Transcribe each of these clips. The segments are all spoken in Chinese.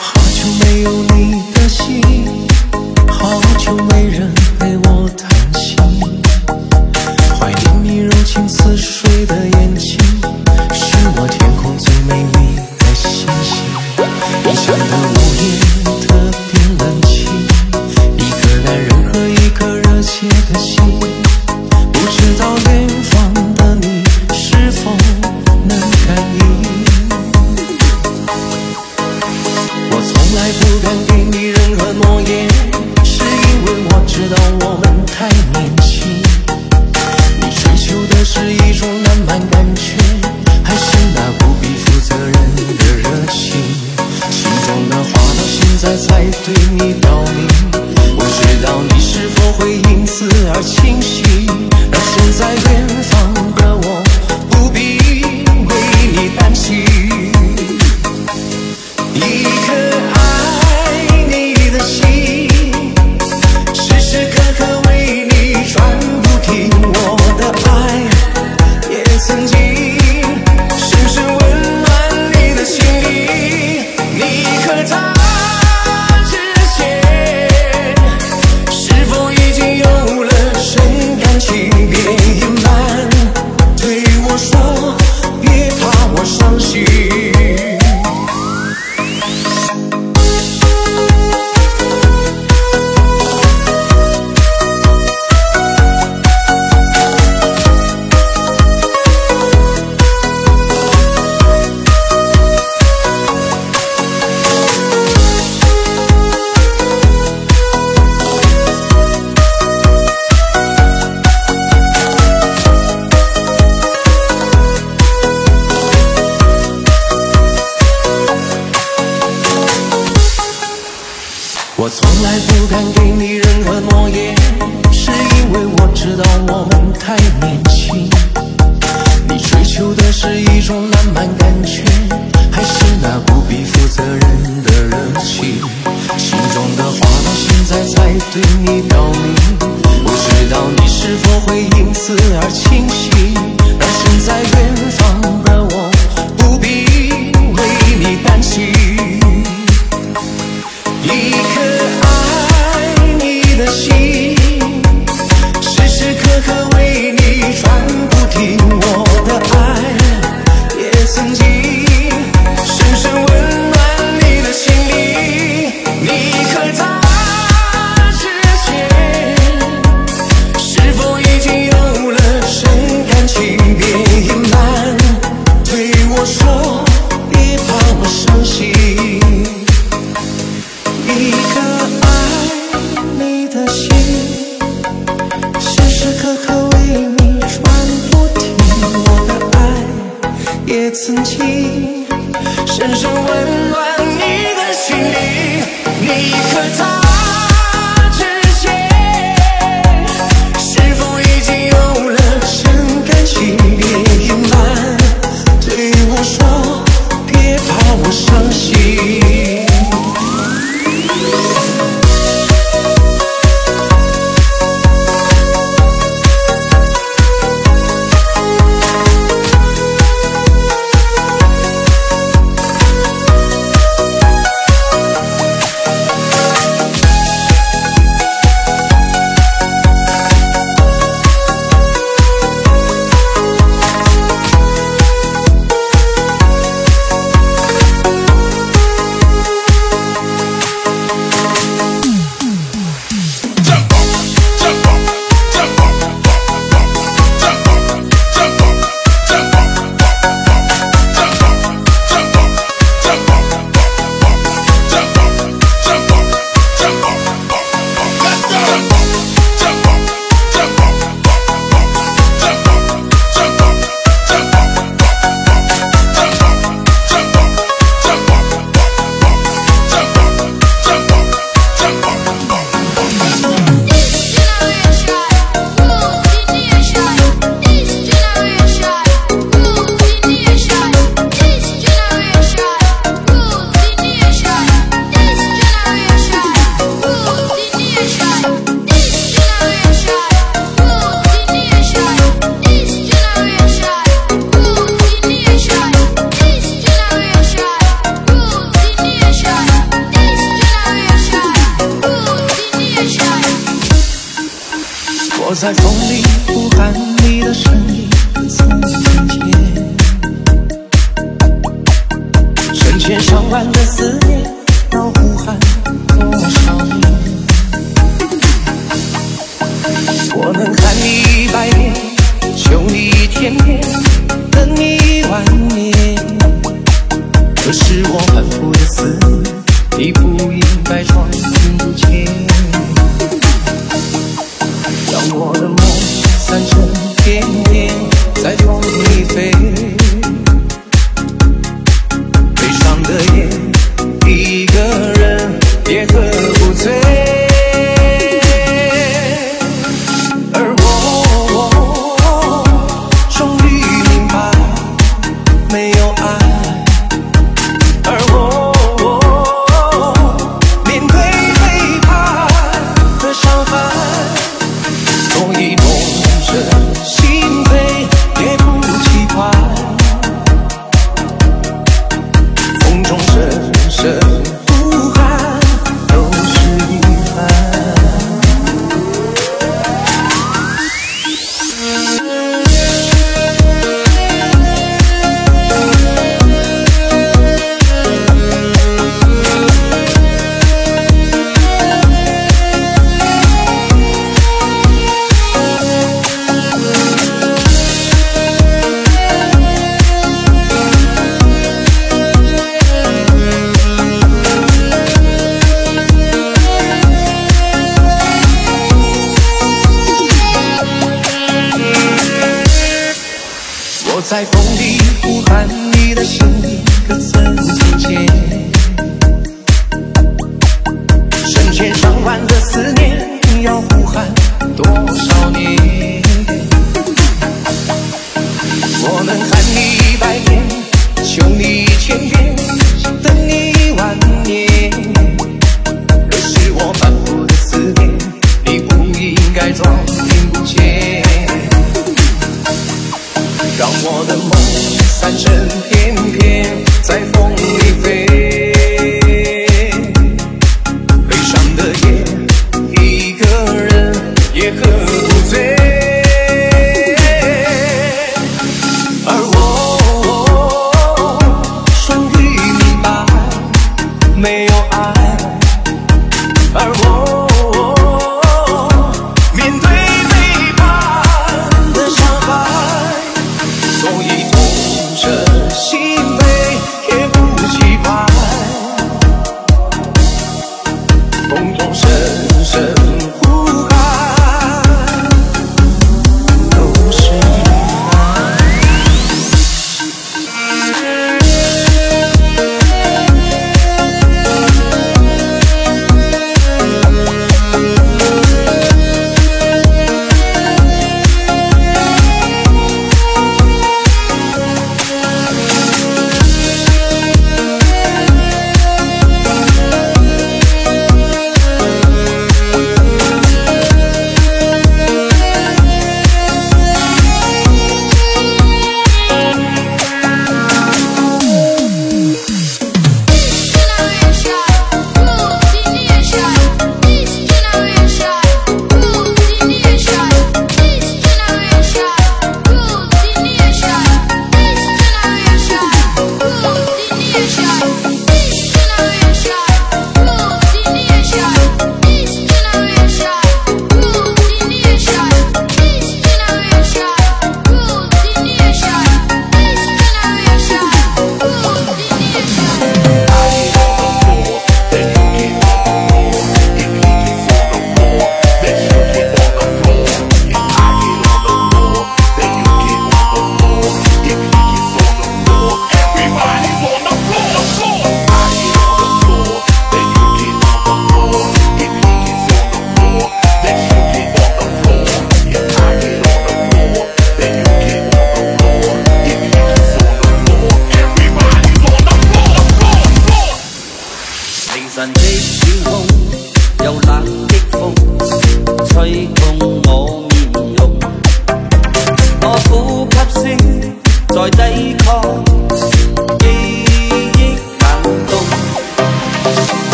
好久没有你的信好久没人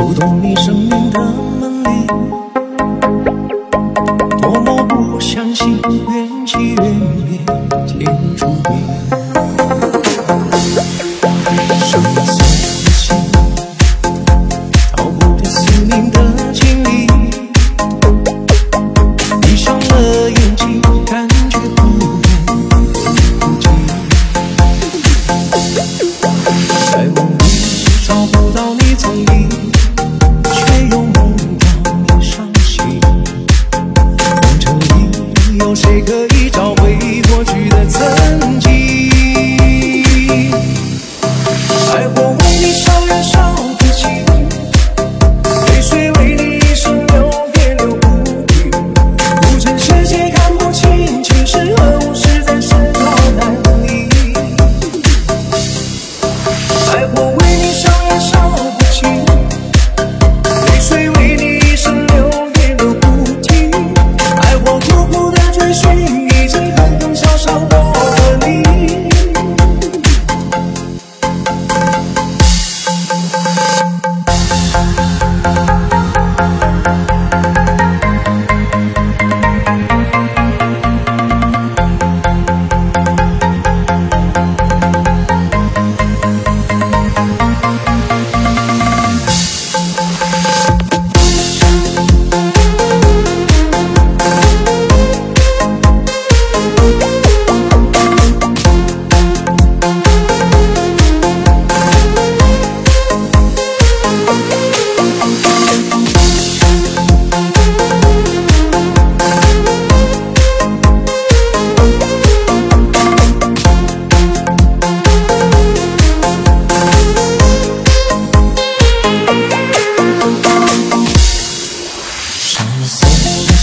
触动你生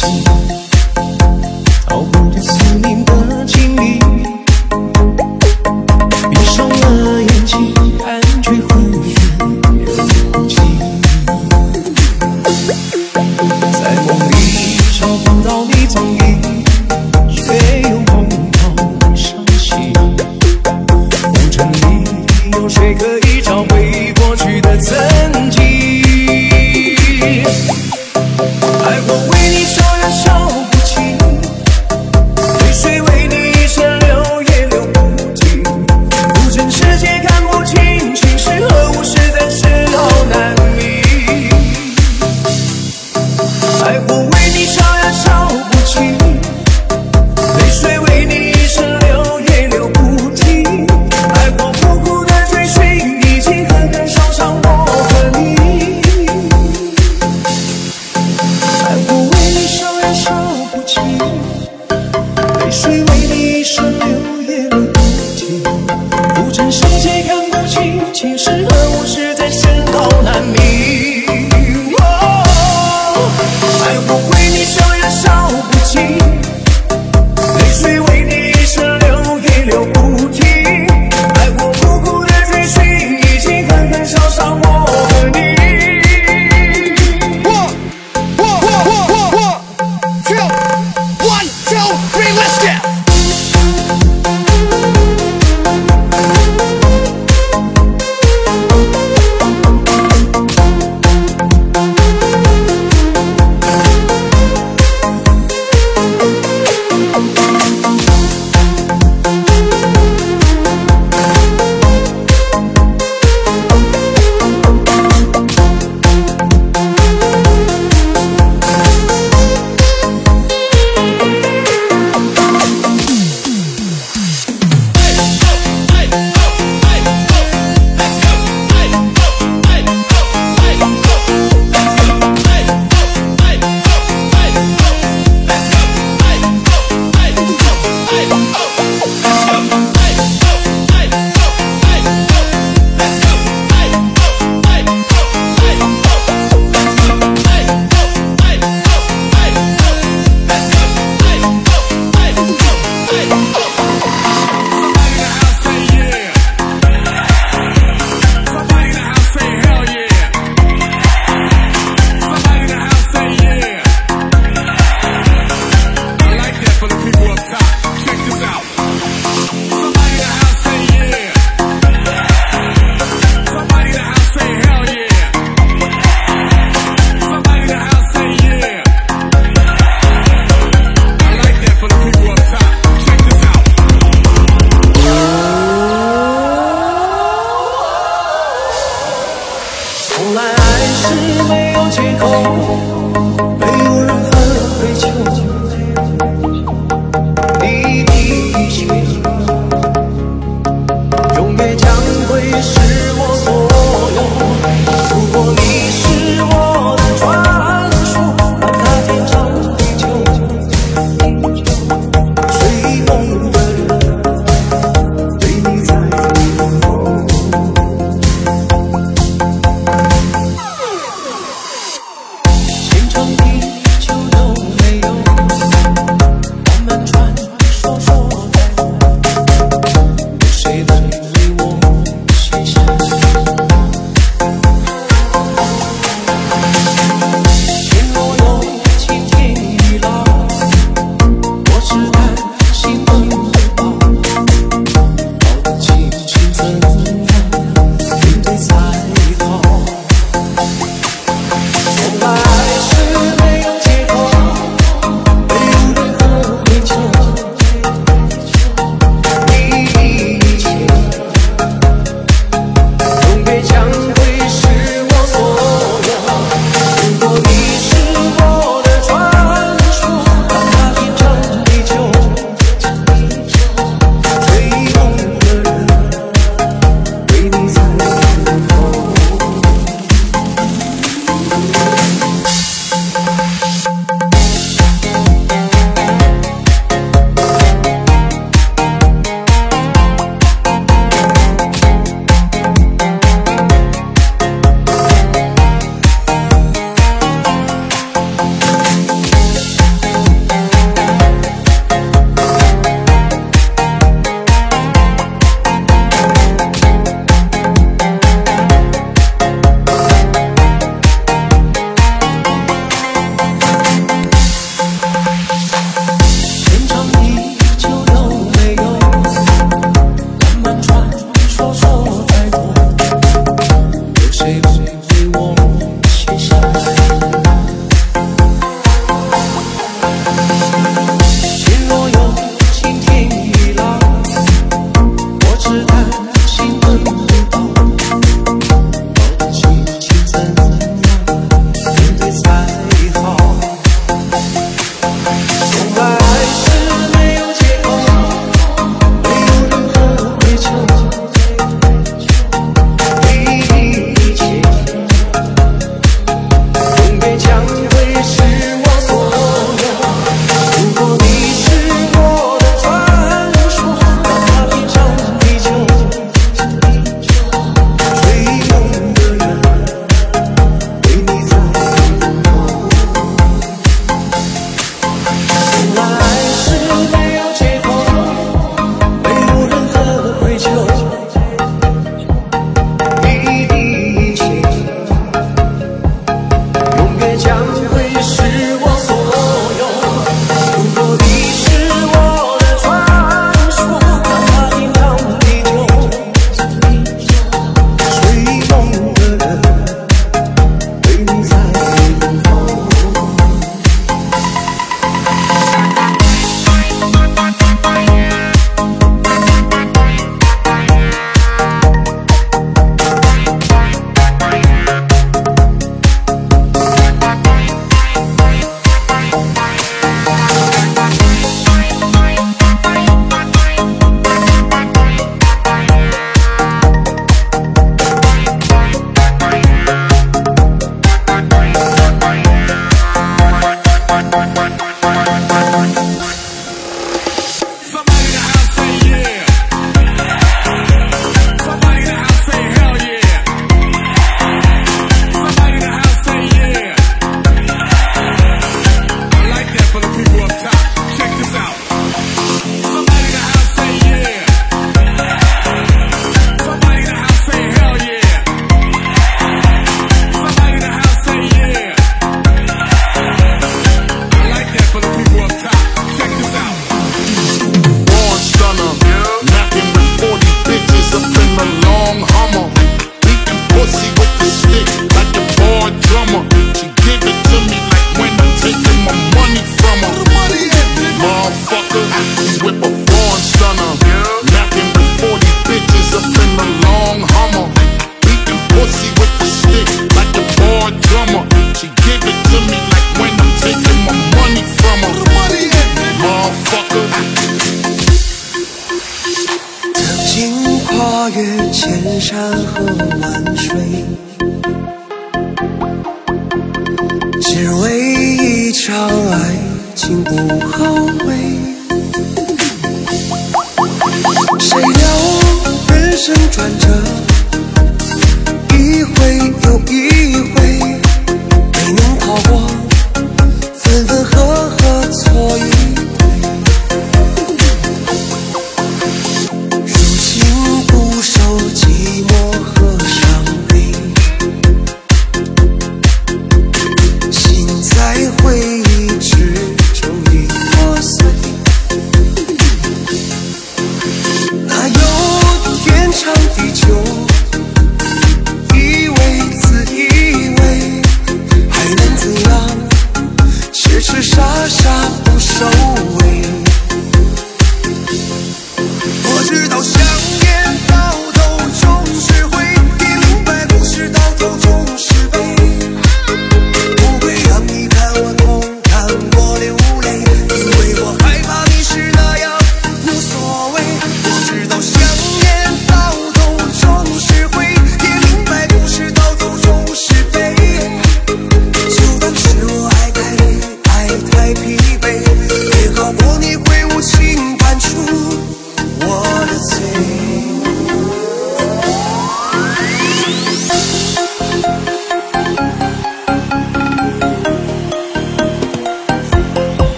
see.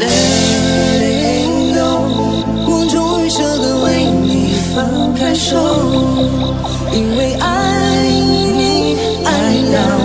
泪流，我终于舍得为你放开手，因为爱你爱到。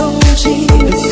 空气。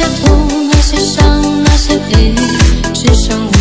些痛那些伤那些悲只剩我